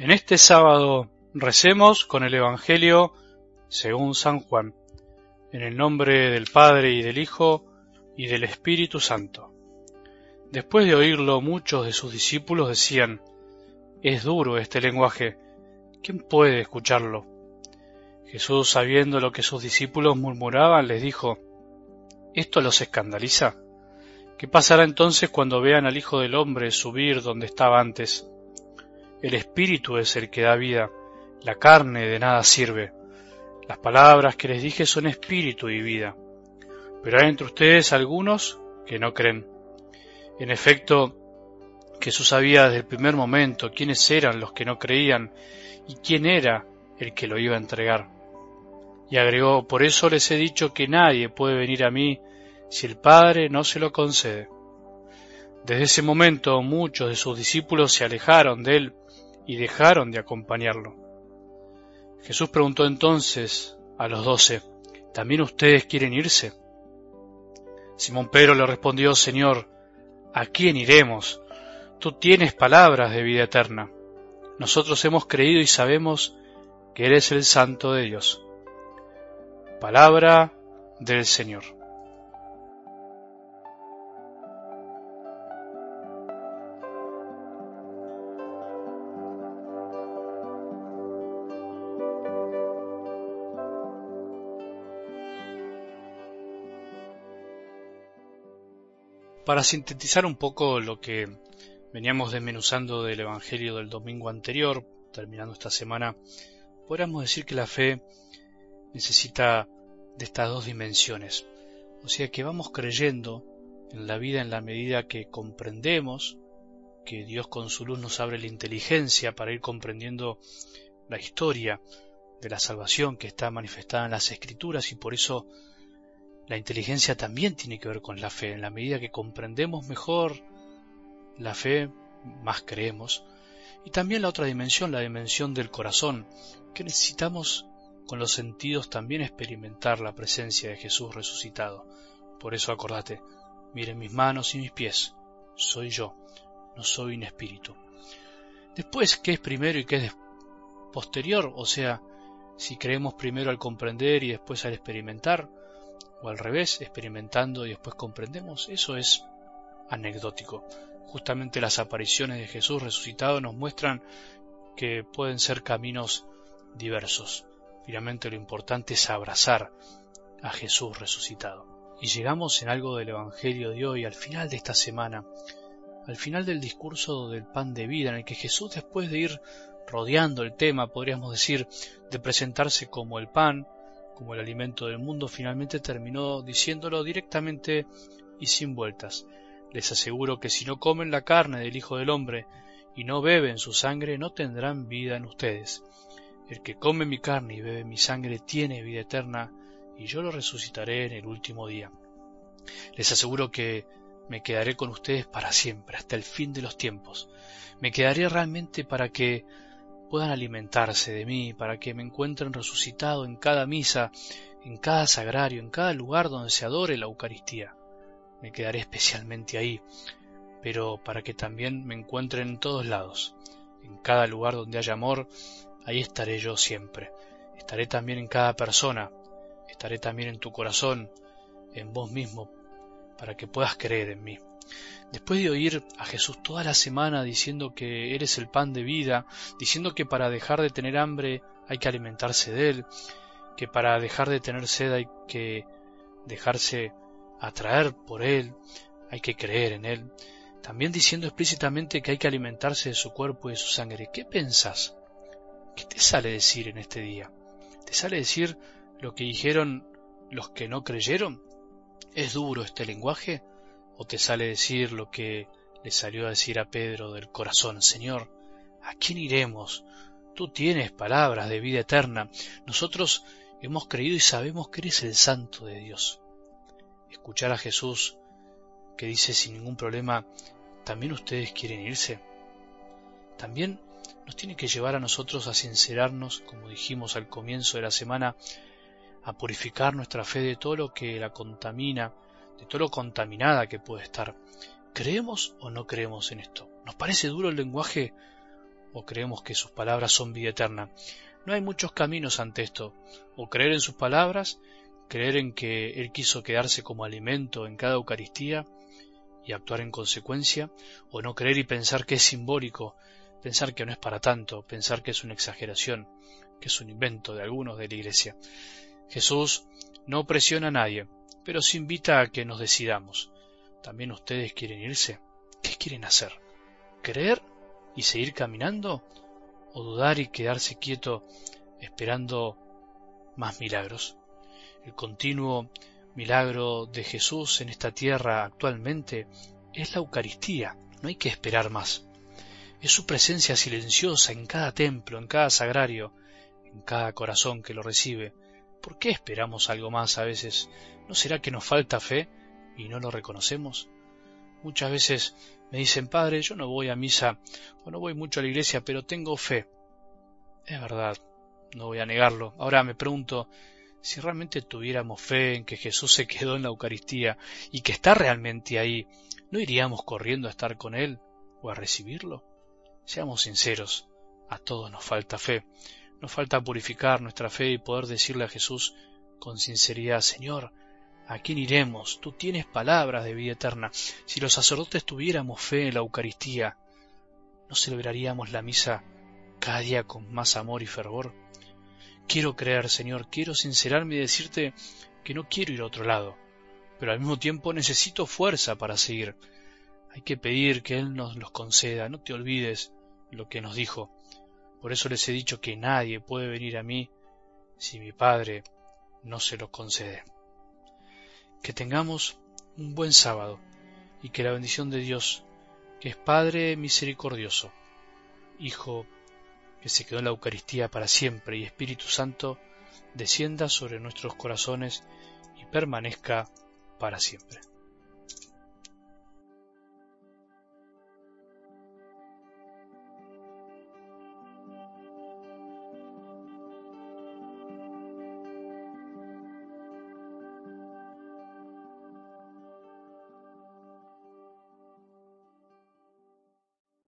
En este sábado recemos con el Evangelio según San Juan, en el nombre del Padre y del Hijo y del Espíritu Santo. Después de oírlo muchos de sus discípulos decían, es duro este lenguaje, ¿quién puede escucharlo? Jesús, sabiendo lo que sus discípulos murmuraban, les dijo, ¿esto los escandaliza? ¿Qué pasará entonces cuando vean al Hijo del Hombre subir donde estaba antes? El espíritu es el que da vida, la carne de nada sirve. Las palabras que les dije son espíritu y vida. Pero hay entre ustedes algunos que no creen. En efecto, Jesús sabía desde el primer momento quiénes eran los que no creían y quién era el que lo iba a entregar. Y agregó, por eso les he dicho que nadie puede venir a mí si el Padre no se lo concede. Desde ese momento muchos de sus discípulos se alejaron de él y dejaron de acompañarlo. Jesús preguntó entonces a los doce, ¿también ustedes quieren irse? Simón Pedro le respondió, Señor, ¿a quién iremos? Tú tienes palabras de vida eterna. Nosotros hemos creído y sabemos que eres el Santo de Dios. Palabra del Señor. Para sintetizar un poco lo que veníamos desmenuzando del Evangelio del domingo anterior, terminando esta semana, podríamos decir que la fe necesita de estas dos dimensiones. O sea que vamos creyendo en la vida en la medida que comprendemos que Dios con su luz nos abre la inteligencia para ir comprendiendo la historia de la salvación que está manifestada en las escrituras y por eso la inteligencia también tiene que ver con la fe. En la medida que comprendemos mejor la fe, más creemos. Y también la otra dimensión, la dimensión del corazón, que necesitamos con los sentidos también experimentar la presencia de Jesús resucitado. Por eso acordate, miren mis manos y mis pies, soy yo, no soy un espíritu. Después, ¿qué es primero y qué es posterior? O sea, si creemos primero al comprender y después al experimentar, o al revés, experimentando y después comprendemos, eso es anecdótico. Justamente las apariciones de Jesús resucitado nos muestran que pueden ser caminos diversos. Finalmente lo importante es abrazar a Jesús resucitado. Y llegamos en algo del Evangelio de hoy, al final de esta semana, al final del discurso del pan de vida, en el que Jesús, después de ir rodeando el tema, podríamos decir, de presentarse como el pan, como el alimento del mundo, finalmente terminó diciéndolo directamente y sin vueltas. Les aseguro que si no comen la carne del Hijo del Hombre y no beben su sangre, no tendrán vida en ustedes. El que come mi carne y bebe mi sangre tiene vida eterna, y yo lo resucitaré en el último día. Les aseguro que me quedaré con ustedes para siempre, hasta el fin de los tiempos. Me quedaré realmente para que puedan alimentarse de mí, para que me encuentren resucitado en cada misa, en cada sagrario, en cada lugar donde se adore la Eucaristía. Me quedaré especialmente ahí, pero para que también me encuentren en todos lados. En cada lugar donde haya amor, ahí estaré yo siempre. Estaré también en cada persona, estaré también en tu corazón, en vos mismo, para que puedas creer en mí. Después de oír a Jesús toda la semana diciendo que eres el pan de vida, diciendo que para dejar de tener hambre hay que alimentarse de él, que para dejar de tener sed hay que dejarse atraer por él, hay que creer en él, también diciendo explícitamente que hay que alimentarse de su cuerpo y de su sangre. ¿Qué pensás? ¿Qué te sale decir en este día? ¿Te sale decir lo que dijeron los que no creyeron? ¿Es duro este lenguaje? ¿O te sale decir lo que le salió a decir a Pedro del corazón, Señor, ¿a quién iremos? Tú tienes palabras de vida eterna. Nosotros hemos creído y sabemos que eres el santo de Dios. Escuchar a Jesús que dice sin ningún problema, ¿también ustedes quieren irse? También nos tiene que llevar a nosotros a sincerarnos, como dijimos al comienzo de la semana, a purificar nuestra fe de todo lo que la contamina, de todo lo contaminada que puede estar. ¿Creemos o no creemos en esto? ¿Nos parece duro el lenguaje o creemos que sus palabras son vida eterna. No hay muchos caminos ante esto, o creer en sus palabras, creer en que Él quiso quedarse como alimento en cada Eucaristía y actuar en consecuencia, o no creer y pensar que es simbólico, pensar que no es para tanto, pensar que es una exageración, que es un invento de algunos de la Iglesia. Jesús no presiona a nadie, pero se invita a que nos decidamos. ¿También ustedes quieren irse? ¿Qué quieren hacer? ¿Creer y seguir caminando? ¿O dudar y quedarse quieto esperando más milagros? El continuo milagro de Jesús en esta tierra actualmente es la Eucaristía. No hay que esperar más. Es su presencia silenciosa en cada templo, en cada sagrario, en cada corazón que lo recibe. ¿Por qué esperamos algo más a veces? ¿No será que nos falta fe y no lo reconocemos? Muchas veces me dicen, Padre, yo no voy a misa o no voy mucho a la iglesia, pero tengo fe. Es verdad, no voy a negarlo. Ahora me pregunto, si realmente tuviéramos fe en que Jesús se quedó en la Eucaristía y que está realmente ahí, ¿no iríamos corriendo a estar con Él o a recibirlo? Seamos sinceros, a todos nos falta fe. Nos falta purificar nuestra fe y poder decirle a Jesús con sinceridad, Señor, ¿a quién iremos? Tú tienes palabras de vida eterna. Si los sacerdotes tuviéramos fe en la Eucaristía, ¿no celebraríamos la misa cada día con más amor y fervor? Quiero creer, Señor, quiero sincerarme y decirte que no quiero ir a otro lado, pero al mismo tiempo necesito fuerza para seguir. Hay que pedir que Él nos los conceda, no te olvides lo que nos dijo. Por eso les he dicho que nadie puede venir a mí si mi Padre no se lo concede. Que tengamos un buen sábado y que la bendición de Dios, que es Padre misericordioso, Hijo que se quedó en la Eucaristía para siempre y Espíritu Santo, descienda sobre nuestros corazones y permanezca para siempre.